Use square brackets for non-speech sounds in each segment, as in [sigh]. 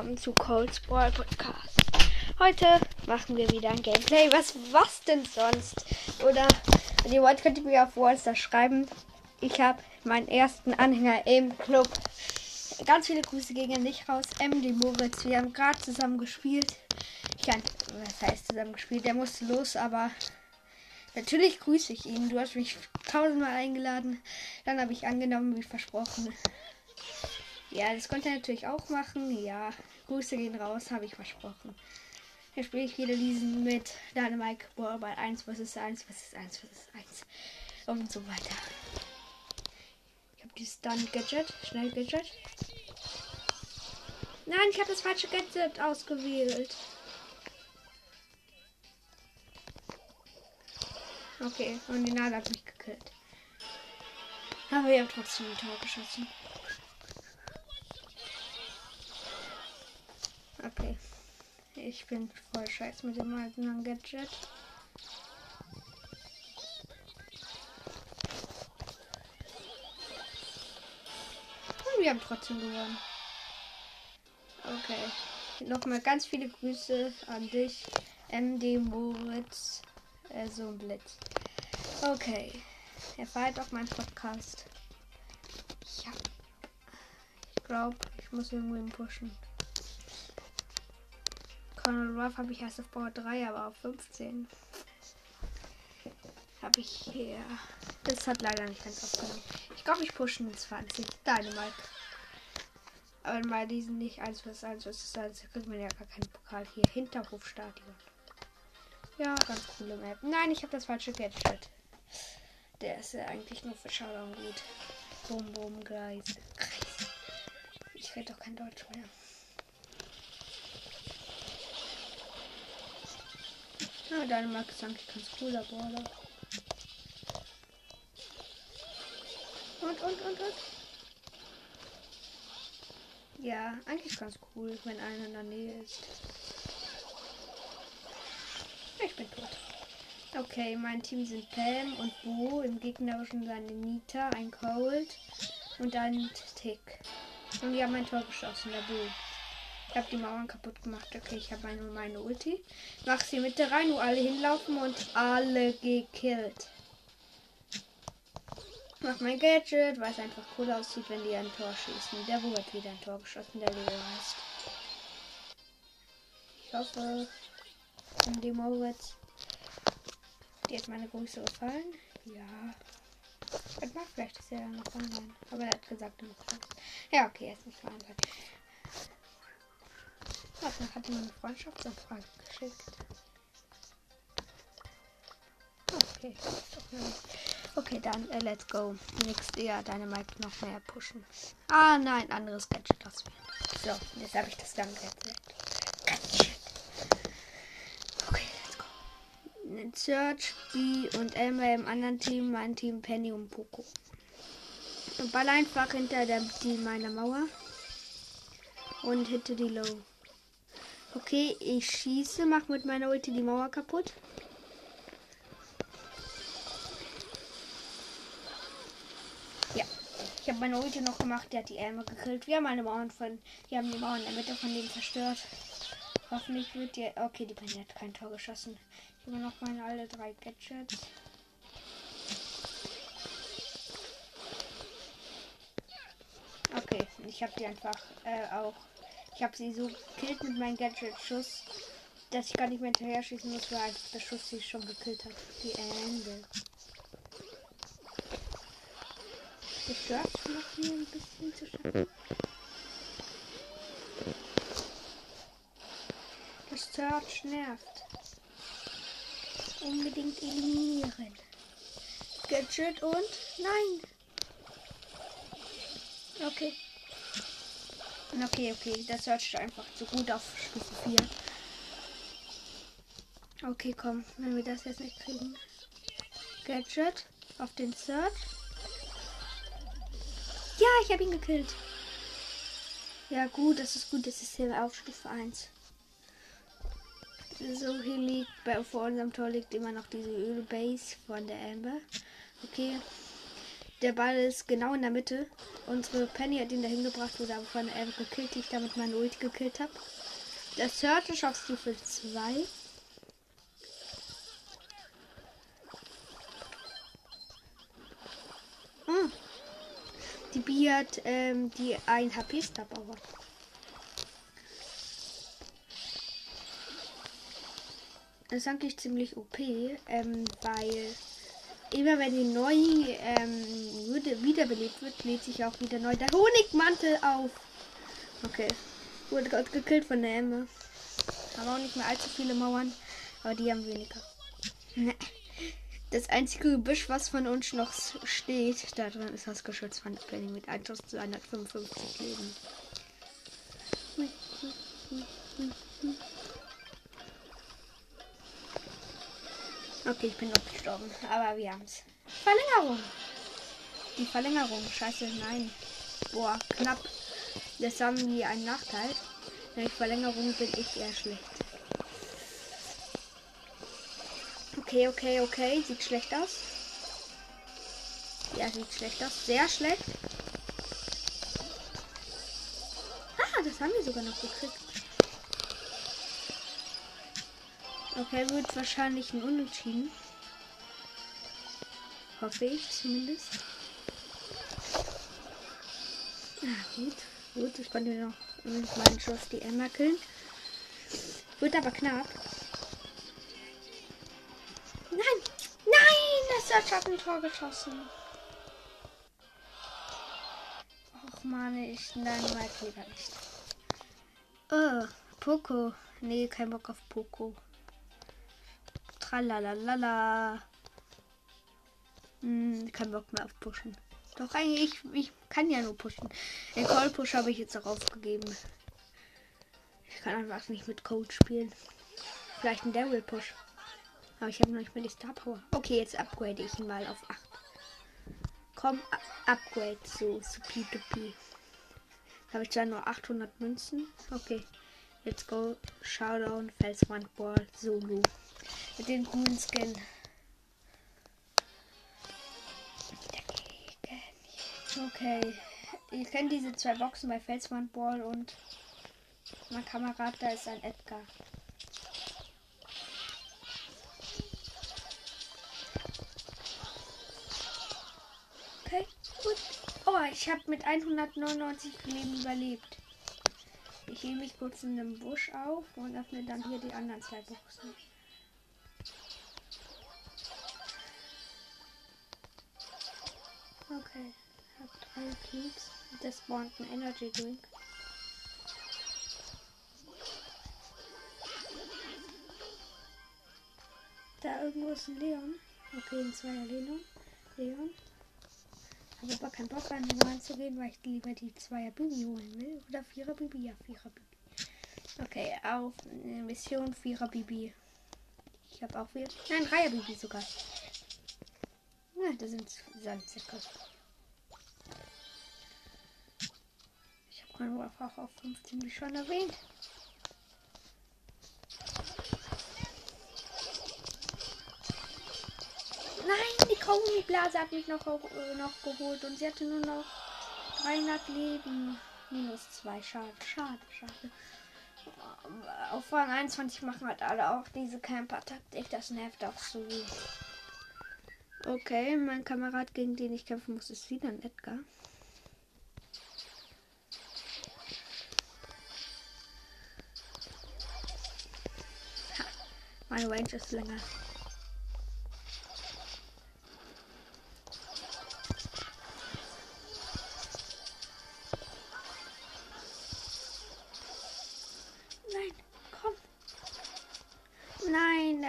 willkommen zu Cold Brawl Podcast. Heute machen wir wieder ein Gameplay. Was, was denn sonst? Oder, wenn ihr wollt, könnt ihr mir auf Wallstar schreiben. Ich habe meinen ersten Anhänger im Club. Ganz viele Grüße gegen dich raus. MD Moritz. Wir haben gerade zusammen gespielt. Ich kann, was heißt zusammen gespielt? Der musste los, aber natürlich grüße ich ihn. Du hast mich tausendmal eingeladen. Dann habe ich angenommen, wie versprochen. Ja, das konnte er natürlich auch machen. Ja, Grüße gehen raus, habe ich versprochen. Hier spiele ich wieder diesen mit Dynamite Ball 1 vs 1 vs 1 vs 1 und so weiter. Ich habe die Stun Gadget, schnell Gadget. Nein, ich habe das falsche Gadget ausgewählt. Okay, und die Nase hat mich gekillt. Aber wir haben trotzdem ein Tor geschossen. Okay. Ich bin voll scheiß mit dem alten Gadget. Und wir haben trotzdem gewonnen. Okay. Nochmal ganz viele Grüße an dich, MD Moritz, äh, so ein Blitz. Okay. Er feiert auch meinen Podcast. Ja. Ich glaube, ich muss irgendwo pushen. Conor Ruff habe ich erst auf Power 3, aber auf 15. Habe ich hier. Das hat leider nicht ganz aufgenommen. Ich glaube, ich pushe in 20. Dynamite. Aber mal diesen nicht 1 vs 1 vs 1 kriegt man ja gar keinen Pokal hier. Hinterhofstadion. Ja, ganz coole Map. Nein, ich habe das falsche Gadget. Der ist ja eigentlich nur für Showdown gut. Bum, bum, Gleis. Ich rede doch kein Deutsch mehr. Ja, deine Marke ist eigentlich ganz cooler Brawler. Und, und, und, und. Ja, eigentlich ganz cool, wenn einer in der Nähe ist. Ich bin tot. Okay, mein Team sind Pam und Bo. Im gegnerischen seine Nita, ein Cold und ein Tick. Und die haben ein Tor geschossen, der Bo. Ich habe die Mauern kaputt gemacht. Okay, ich habe meine, meine Ulti. Mach sie Mitte rein, wo alle hinlaufen und alle gekillt. Mach mein Gadget, weil es einfach cool aussieht, wenn die ein Tor schießen. Der Bo hat wieder ein Tor geschossen, der Leo heißt. Ich hoffe, in dem Moritz. Die hat meine Grüße gefallen. Ja. Das mag vielleicht ja noch online. Aber er hat gesagt, er muss Ja, okay, er ist nicht online. Warte, hat mir eine Freundschaftsanfrage geschickt. Okay, okay, dann äh, let's go. Nächste Jahr deine Mike noch mehr pushen. Ah nein, anderes Gadget auswählen. So, jetzt habe ich das dann Gadget. Okay, let's go. Search, B und Elmer im anderen Team, mein Team Penny und Poco. Und ball einfach hinter der Team meiner Mauer. Und hitte die Low. Okay, ich schieße, mach mit meiner Ulti die Mauer kaputt. Ja, ich habe meine Ulti noch gemacht, der hat die Elme gekillt. Wir haben eine Mauern von, wir haben die Mauern in der Mitte von dem zerstört. Hoffentlich wird die, okay, die Penny hat kein Tor geschossen. Ich habe noch meine alle drei Gadgets. Okay, ich habe die einfach äh, auch ich habe sie so gekillt mit meinem Gadget-Schuss, dass ich gar nicht mehr hinterher schießen muss, weil der Schuss sie schon gekillt hat. Die Ende. Das stört noch hier ein bisschen zu schaffen. Das Search nervt. Unbedingt eliminieren. Gadget und nein. Okay. Okay, okay, das hört sich einfach zu gut auf Stufe 4. Okay, komm, wenn wir das jetzt nicht kriegen. Gadget auf den Search. Ja, ich habe ihn gekillt. Ja, gut, das ist gut, das ist hier auf Stufe 1. So, hier liegt, bei, vor unserem Tor liegt immer noch diese Ölbase von der Amber. Okay. Der Ball ist genau in der Mitte. Unsere Penny hat ihn dahin gebracht, wurde aber von Elf gekillt, die ich damit meine Ult gekillt habe. Search ist auf Stufe 2. Hm. Die Bi hat ähm, die 1 HP Stab aber. Das ist eigentlich ziemlich OP, ähm, weil immer wenn die neu ähm, wiederbelebt wird, lädt sich auch wieder neu der Honigmantel auf. Okay. Wurde gerade gekillt von der Emme. Aber auch nicht mehr allzu viele Mauern, aber die haben weniger. [laughs] Das einzige Gebüsch, was von uns noch steht, da drin ist das Geschütz von Penny mit 1255 Leben. Okay, ich bin noch gestorben, aber wir haben es. Verlängerung. Die Verlängerung. Scheiße, nein. Boah, knapp. Das haben wir einen Nachteil. Durch Verlängerung bin ich eher schlecht. Okay, okay, okay. Sieht schlecht aus. Ja, sieht schlecht aus. Sehr schlecht. Ah, das haben wir sogar noch gekriegt. Okay, wird wahrscheinlich ein Unentschieden. Hoffe ich zumindest. Ah, gut, gut. Ich konnte noch mit meinen Schuss die Emma killen. Wird aber knapp. Nein! Nein! Das hat ein Tor geschossen. Och man, ich nein, mal lieber nicht. Oh, Poco. Nee, kein Bock auf Poco. Tralalala. Hm, kein Bock mehr auf Pushen. Doch eigentlich, ich, ich kann ja nur pushen. Den Call Push habe ich jetzt auch aufgegeben. Ich kann einfach nicht mit Code spielen. Vielleicht ein Daryl Push. Aber ich habe noch nicht mehr die Star Power. Okay, jetzt upgrade ich ihn mal auf 8. Komm, upgrade so zu P2P. Habe ich da nur 800 Münzen? Okay. Let's go. Showdown, Felswandball, Solo. Mit dem coolen Skin. Okay. Ihr kennt diese zwei Boxen bei Felswandball und mein Kamerad, da ist ein Edgar. Okay, gut. Oh, ich habe mit 199 Leben überlebt. Ich hebe mich kurz in einem Busch auf und öffne dann hier die anderen zwei Boxen. Das spawnt ein Energy Drink. Da irgendwo ist ein Leon. Okay, ein zweier Leon. Leon. Habe aber keinen Bock an den reinzugehen, weil ich lieber die zweier Bibi holen will. Oder vierer Bibi? Ja, vierer Bibi. Okay, auf Mission vierer Bibi. Ich habe auch vier. Nein, dreier Bibi sogar. Ja, da sind Sandsäcke. Meine Waffe auf 15 wie schon erwähnt. Nein, die Kaugummi-Blase hat mich noch, äh, noch geholt und sie hatte nur noch 300 Leben. Minus 2. Schade, schade, schade. Auf Rang 21 machen halt alle auch diese Camper-Taktik. Das nervt auch so. Okay, mein Kamerad, gegen den ich kämpfen muss, ist wieder ein Edgar. Meine Range ist länger.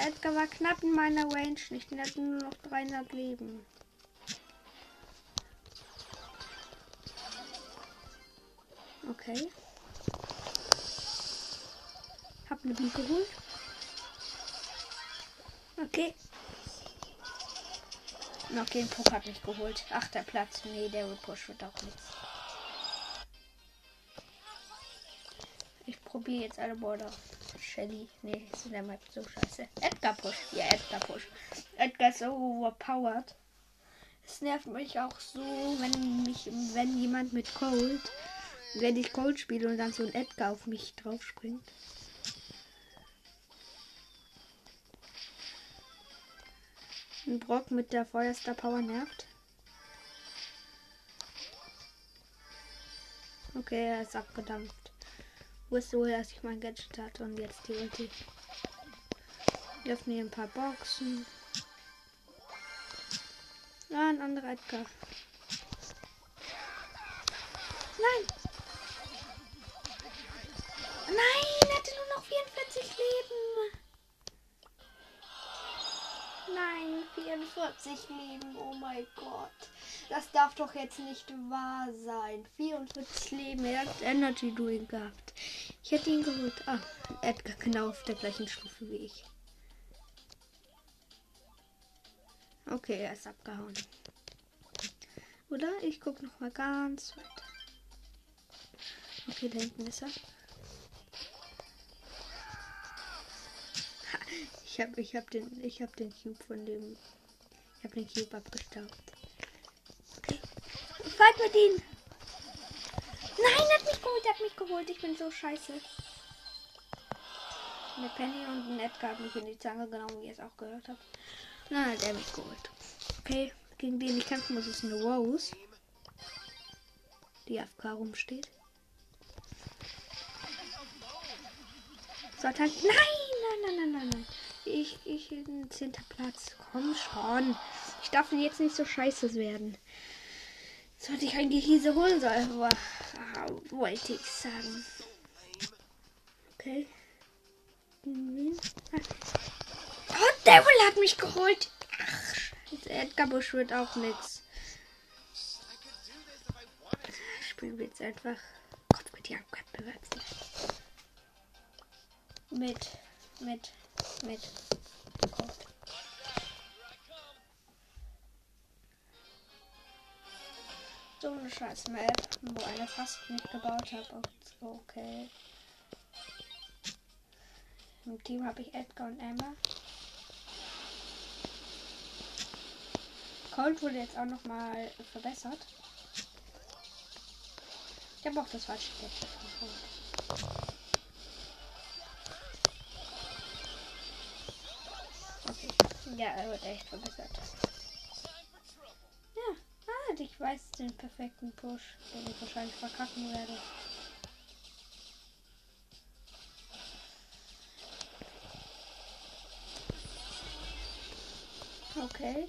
Edgar war knapp in meiner Range nicht. Er hatte nur noch 300 Leben. Okay. Hab eine Biene geholt. Okay. Okay, den Puck hat mich geholt. Achter Platz. Nee, der Push wird auch nichts. Ich probiere jetzt alle Border. Shelly. Nee, ist in der Map so scheiße. Edgar Push. Ja, Edgar Push. Edgar ist so overpowered. Es nervt mich auch so, wenn mich, wenn jemand mit Cold, wenn ich Cold spiele und dann so ein Edgar auf mich drauf springt. Ein Brock mit der Feuerstar Power nervt. Okay, er ist abgedampft. Wusste wohl, dass ich mein Gadget hatte und jetzt die Ulti. Wir öffnen hier ein paar Boxen. Ah, ein anderer Edgar. Nein! Nein, er hatte nur noch 44 Leben. Nein, 44 Leben. Oh mein Gott. Das darf doch jetzt nicht wahr sein. 44 Leben. Er hat Energy Doing gehabt. Ich hätte ihn geholt. Ah, Edgar genau auf der gleichen Stufe wie ich. Okay, er ist abgehauen. Oder? Ich gucke noch mal ganz weit. Okay, da hinten ist er. Habe ich hab den ich habe den Cube von dem ich habe den Cube abgestaubt. Okay. Fight mit ihm. Nein, er hat mich geholt, er hat mich geholt. Ich bin so scheiße. Eine Penny und ein Edgar hat mich in die Zange genommen, wie ihr es auch gehört habt. Na, hat er mich geholt. Okay, gegen den ich kämpfen muss, ist eine Rose. Die AFK rumsteht. Sollte halt. Nein, nein, nein, nein, nein, nein. Zehnter Platz. Komm schon. Ich darf jetzt nicht so scheiße werden. Sollte ich eigentlich diese holen sollen, aber ah, wollte ich sagen. Okay. Oh, Devil hat mich geholt. Ach, scheiße. Edgar Busch wird auch nix. Spielen wir jetzt einfach Kopf mit. Mit, mit. So eine scheiß Map, wo eine fast nicht gebaut habe. Okay. Im Team habe ich Edgar und Emma. Cold wurde jetzt auch noch mal verbessert. Ich habe auch das falsche Gadget. Ja, er wird echt verbessert. Ja, ah, ich weiß den perfekten Push, den ich wahrscheinlich verkacken werde. Okay.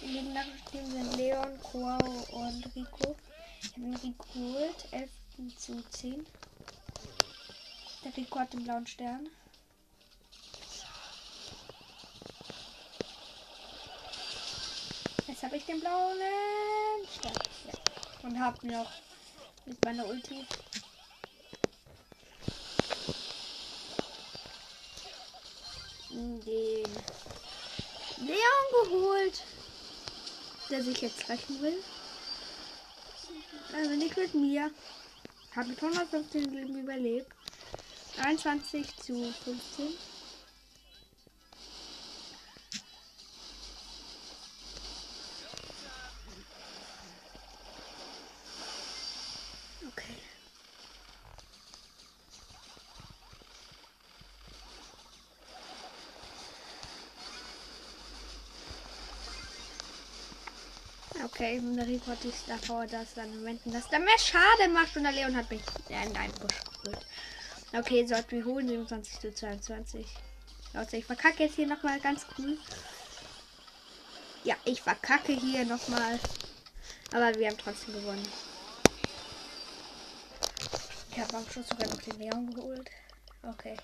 Die gegnerischen Team sind Leon, Quao und Rico. Ich habe ihn geholt. 11 zu 10. Der Rico hat den blauen Stern. Jetzt habe ich den blauen Stern. Ja. Und habe noch mit meiner Ulti den Leon geholt, der sich jetzt rächen will. Also nicht mit mir. Habe mit 115 Leben überlebt. 23 zu 15. Okay. Okay, und der Rico hat sich davor, dass dann Momenten das dann mehr Schaden macht und der Leon hat mich in einen Busch geholt. Okay, sollten wir holen 27 zu 22. Leute, ich verkacke jetzt hier nochmal ganz cool. Ja, ich verkacke hier nochmal. Aber wir haben trotzdem gewonnen. Ich habe am Schluss sogar noch den Leon geholt. Okay.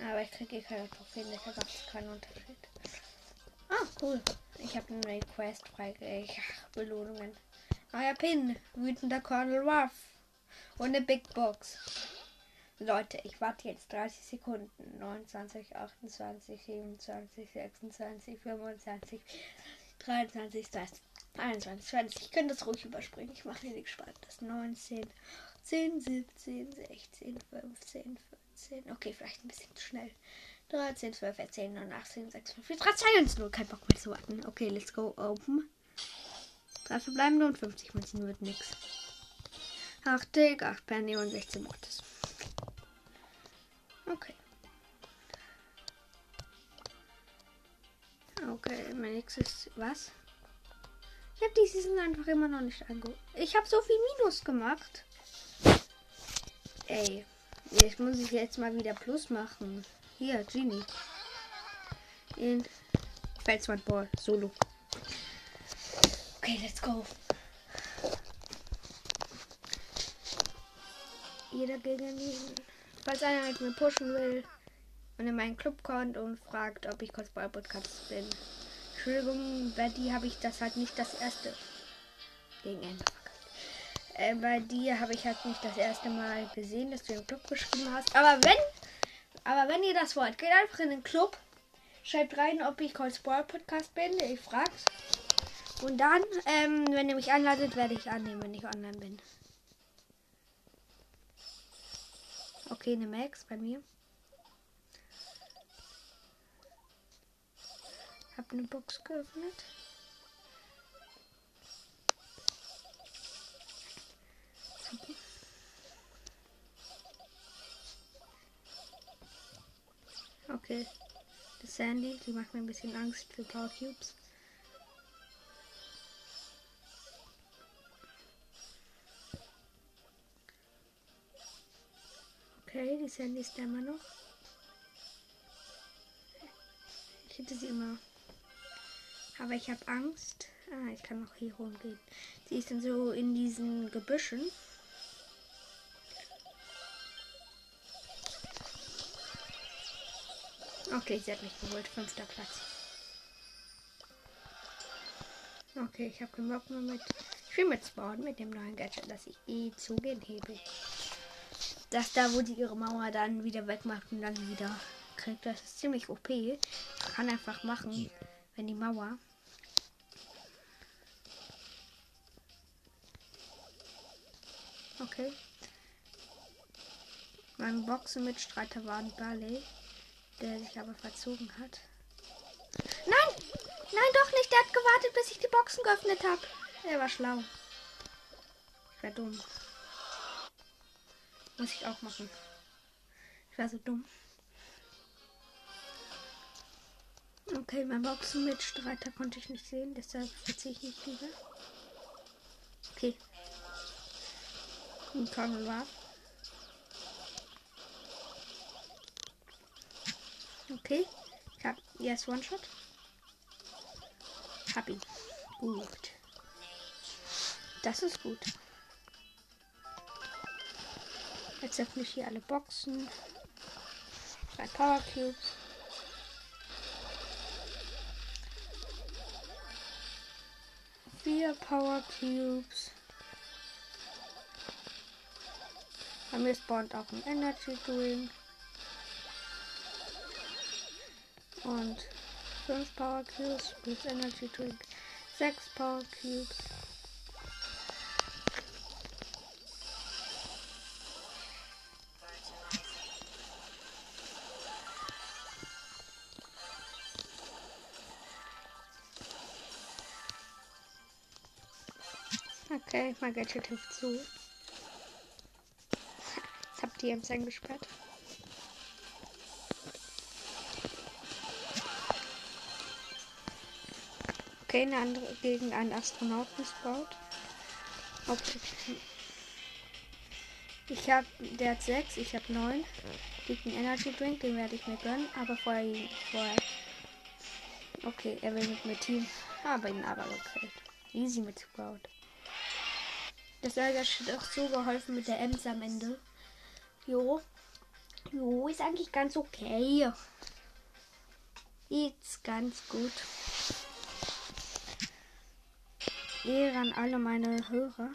Aber ich kriege keine Trophäen, deshalb macht es keinen Unterschied. Ah, cool. Ich habe eine Quest freigegeben. Belohnungen. Neuer Pin. Wütender Colonel Ruff. Und eine Big Box. Leute, ich warte jetzt 30 Sekunden. 29, 28, 27, 26, 25, 23, 21, 20. Ich könnte das ruhig überspringen. Ich mache hier nichts Spannendes. 19, 10, 17, 16, 15, 14. Okay, vielleicht ein bisschen zu schnell. 13, 12, 14, 9, 18, 6, 5, 4, 3, 2, 1, 0. Kein Bock mehr zu warten. Okay, let's go. Open. Drei verbleibende und 50 Münzen wird nix. 8 Tick, 8 Penny und 16 Mortis. Okay. Okay, mein nächstes. Was? Ich habe die Season einfach immer noch nicht angeguckt. Ich habe so viel Minus gemacht. Ey, jetzt muss ich jetzt mal wieder Plus machen. Hier, Genie. In Felswand Ball, Solo. Okay, let's go. Jeder gegen jeden. Falls einer mit mir pushen will und in meinen Club kommt und fragt, ob ich Cosplay Podcast bin. Entschuldigung, bei dir habe ich das halt nicht das erste. Gegen Ende. Äh, bei dir habe ich halt nicht das erste Mal gesehen, dass du im Club geschrieben hast. Aber wenn, aber wenn ihr das wollt, geht einfach in den Club, schreibt rein, ob ich Cold Spoil Podcast bin. Ich frag's. Und dann, ähm, wenn ihr mich einladet, werde ich annehmen, wenn ich online bin. Okay, eine Max bei mir. Hab eine Box geöffnet. Okay. Das Sandy, die macht mir ein bisschen Angst für Power Cubes. Okay, die Sandy ist da immer noch. Ich hätte sie immer. Aber ich habe Angst. Ah, ich kann noch hier rumgehen. Sie ist dann so in diesen Gebüschen. Okay, sie hat mich geholt. Fünfter Platz. Okay, ich habe keinen Bock mehr mit. Ich will mit mit dem neuen Gadget, dass ich eh zugehen hebe. Dass da, wo die ihre Mauer dann wieder wegmacht und dann wieder kriegt, das ist ziemlich OP. Kann einfach machen, wenn die Mauer. Okay. Mein Boxenmitstreiter war ein Ballet der sich aber verzogen hat. Nein! Nein, doch nicht. Der hat gewartet, bis ich die Boxen geöffnet habe. Er war schlau. Ich war dumm. Muss ich auch machen. Ich war so dumm. Okay, mein Boxenmitstreiter konnte ich nicht sehen, deshalb verziehe ich nicht lieber. Okay. Ein Tunnel war. Okay. Ich hab jetzt One-Shot. Hab ihn. Gut. Das ist gut. Jetzt öffne ich hier alle Boxen. Drei Power Cubes. Vier Power Cubes. Bei mir spawnt auch ein Energy Drink. Und 5 Power Cubes plus Energy Drink. 6 Power Cubes. Okay, mein Gadget hilft zu. Jetzt habt ihr Ems eingesperrt. Okay, eine andere gegen einen Astronauten spawnt. Okay. Ich habe, der hat 6, ich habe 9. Liegt ein Energy Drink, den werde ich mir gönnen, aber vorher, vorher. Okay, er will mit mir Team. Aber ihn aber gekriegt. Easy mit Sprout. Das Ärger hat auch so geholfen mit der Ems am Ende. Jo. Jo, ist eigentlich ganz okay. Ist ganz gut. Ehre an alle meine Hörer.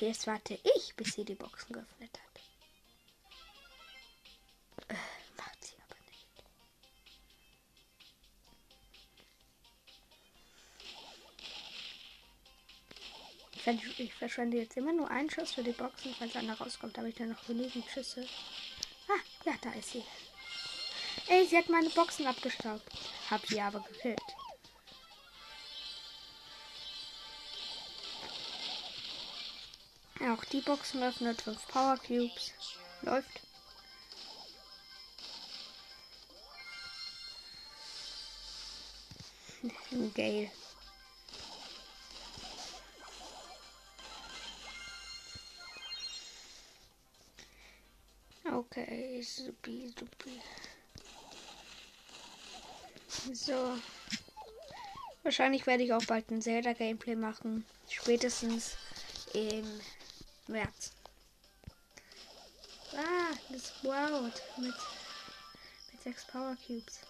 Jetzt warte ich, bis sie die Boxen geöffnet hat. Äh, macht sie aber nicht. Ich verschwende jetzt immer nur einen Schuss für die Boxen, falls einer rauskommt, habe ich dann noch genügend Schüsse. Ah, Ja, da ist sie. Ey, sie hat meine Boxen abgestaubt. Hab sie aber gekillt. Auch die Boxen öffnet. 5 Power Cubes. Läuft. [laughs] Geil. Okay, supi, supi. So. Wahrscheinlich werde ich auch bald ein Zelda-Gameplay machen. Spätestens im März. Ah, das Wow mit, mit sechs Power Cubes.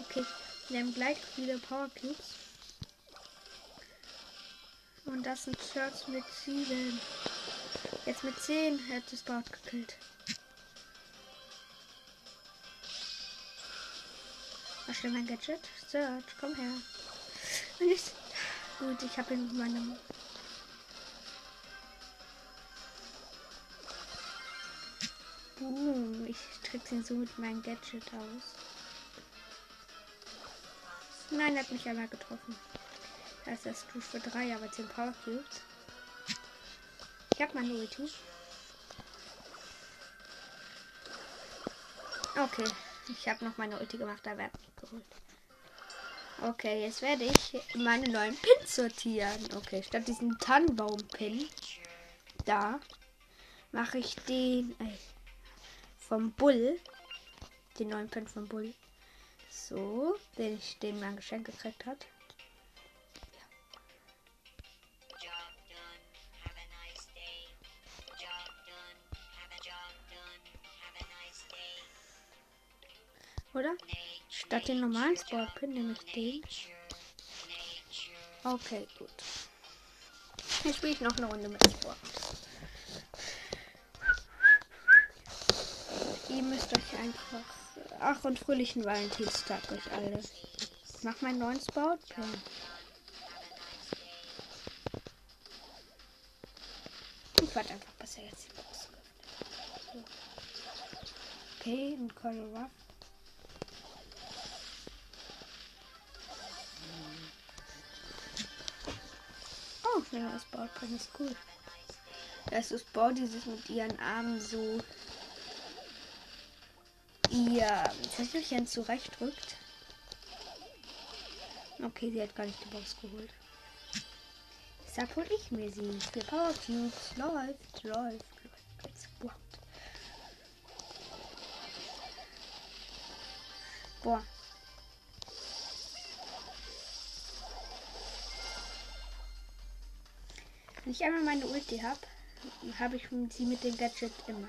Okay, wir haben gleich viele Power Cubes. Und das sind Shirts mit sieben. Jetzt mit 10 hat das Bart gekillt. Was stimmt mein Gadget? Search, komm her. Ich, [laughs] gut, ich habe in meinem. Boom, ich trickse ihn so mit meinem Gadget aus. Nein, er hat mich einmal getroffen. Da ist das Stufe 3, aber 10 Power Cubes. Ich hab meine Ulti. Okay, ich habe noch meine Ulti gemacht, da werde ich geholt. Okay, jetzt werde ich meine neuen Pins sortieren. Okay, statt diesen Tannenbaum-Pin, da mache ich den äh, vom Bull. Den neuen Pin vom Bull. So, den ich den mein Geschenk gekriegt hat. Oder? Statt den normalen Sportpin nehme ich den. Okay, gut. Jetzt spiele ich noch eine Runde mit Sport. Ihr müsst euch einfach. Ach, und fröhlichen Valentinstag euch alle. Ich mach meinen neuen Sportpin. Ich warte einfach, bis er jetzt die Box öffnet. Okay, ein Color Ruff. Ja, das Bautplan ist cool. Das ist Bau, die sich mit ihren Armen so ihr Zettelchen zurechtrückt. Okay, sie hat gar nicht die Box geholt. Deshalb hol ich mir sie. Für Power Cubes. Läuft, läuft, läuft. Boah. Wenn ich einmal meine Ulti habe, habe ich sie mit dem Gadget immer.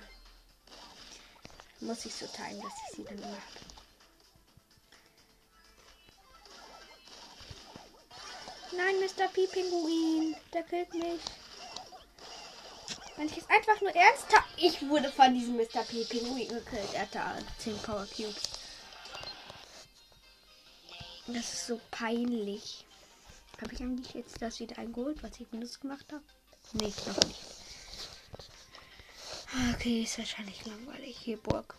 Muss ich so teilen, dass ich sie dann immer habe. Nein, Mr. P-Pinguin, der killt mich. Wenn ich es einfach nur ernst habe. Ich wurde von diesem Mr. P-Pinguin gekillt. Er hat da 10 Power Cubes. Das ist so peinlich. Habe ich eigentlich jetzt das wieder eingeholt, was ich benutzt gemacht habe? Nee, noch nicht. Okay, ist wahrscheinlich langweilig hier, Burg.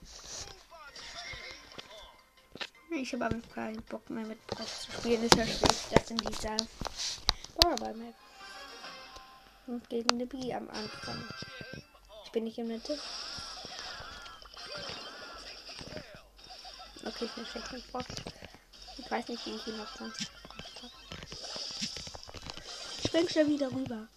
Ich habe aber keinen Bock mehr mit Brock zu spielen. Ist ja schlecht, das in dieser Powerball Map. Und gegen eine B am Anfang. Ich bin nicht der Mitte. Okay, ich bin schlecht mit Brock. Ich weiß nicht, wie ich ihn noch sonst spring schon wieder rüber.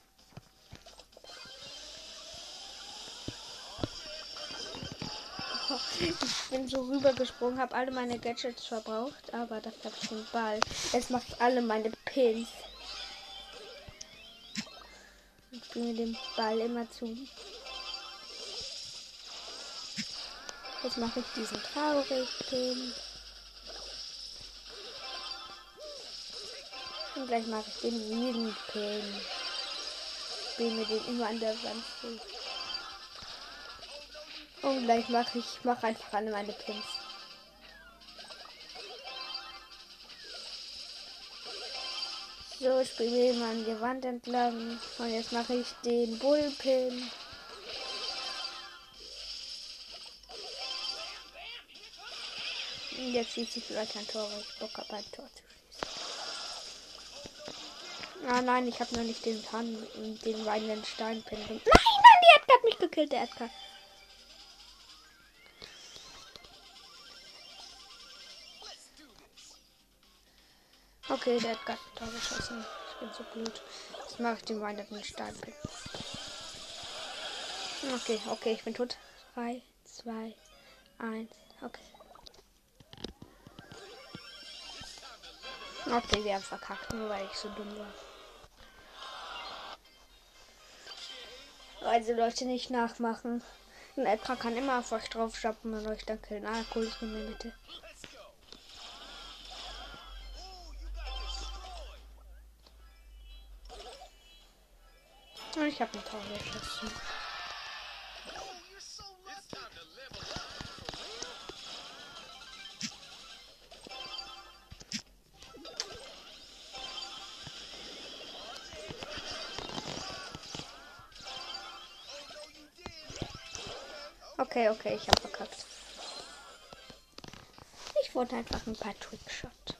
Ich bin so rübergesprungen, habe alle meine Gadgets verbraucht, aber das habe ich den Ball. Jetzt mache ich alle meine Pins. Und bringe den Ball immer zu. Jetzt mache ich diesen traurigen Pin. Und gleich mache ich den Riesenpin. Bin mir den immer an der Wand zu. Und gleich mache ich mach einfach alle meine Pins. So, ich springe mal an die Wand entlang. Und jetzt mache ich den Bullpin. Und jetzt schieße ich vielleicht ein Tor, weil ich Bock habe, ein Tor zu schießen. Ah nein, ich habe noch nicht den Tan, den Rheinland Stein Nein, nein, die Edgar hat mich gekillt, der Edgar. Okay, der hat gerade ein Tor geschossen. Ich bin so blöd. Jetzt mache ich den weinenden Steinpin. Okay, okay, ich bin tot. 3, 2, 1, okay. Okay, wir haben verkackt, nur weil ich so dumm war. Also Leute nicht nachmachen. Ein Edgar kann immer auf euch drauf schappen und euch dann killen. Ah, cool, ich nehme Mitte. Ich habe ein Tor geschossen. Okay, okay, ich habe verkackt. Ich wollte einfach ein paar Trickshot.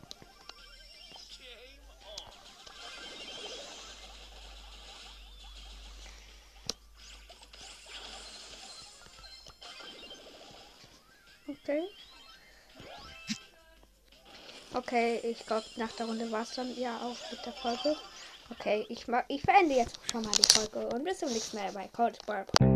Okay, ich glaube, nach der Runde war es dann ja auch mit der Folge. Okay, ich, ich beende jetzt schon mal die Folge und bis zum nächsten Mal bei Cold Sport.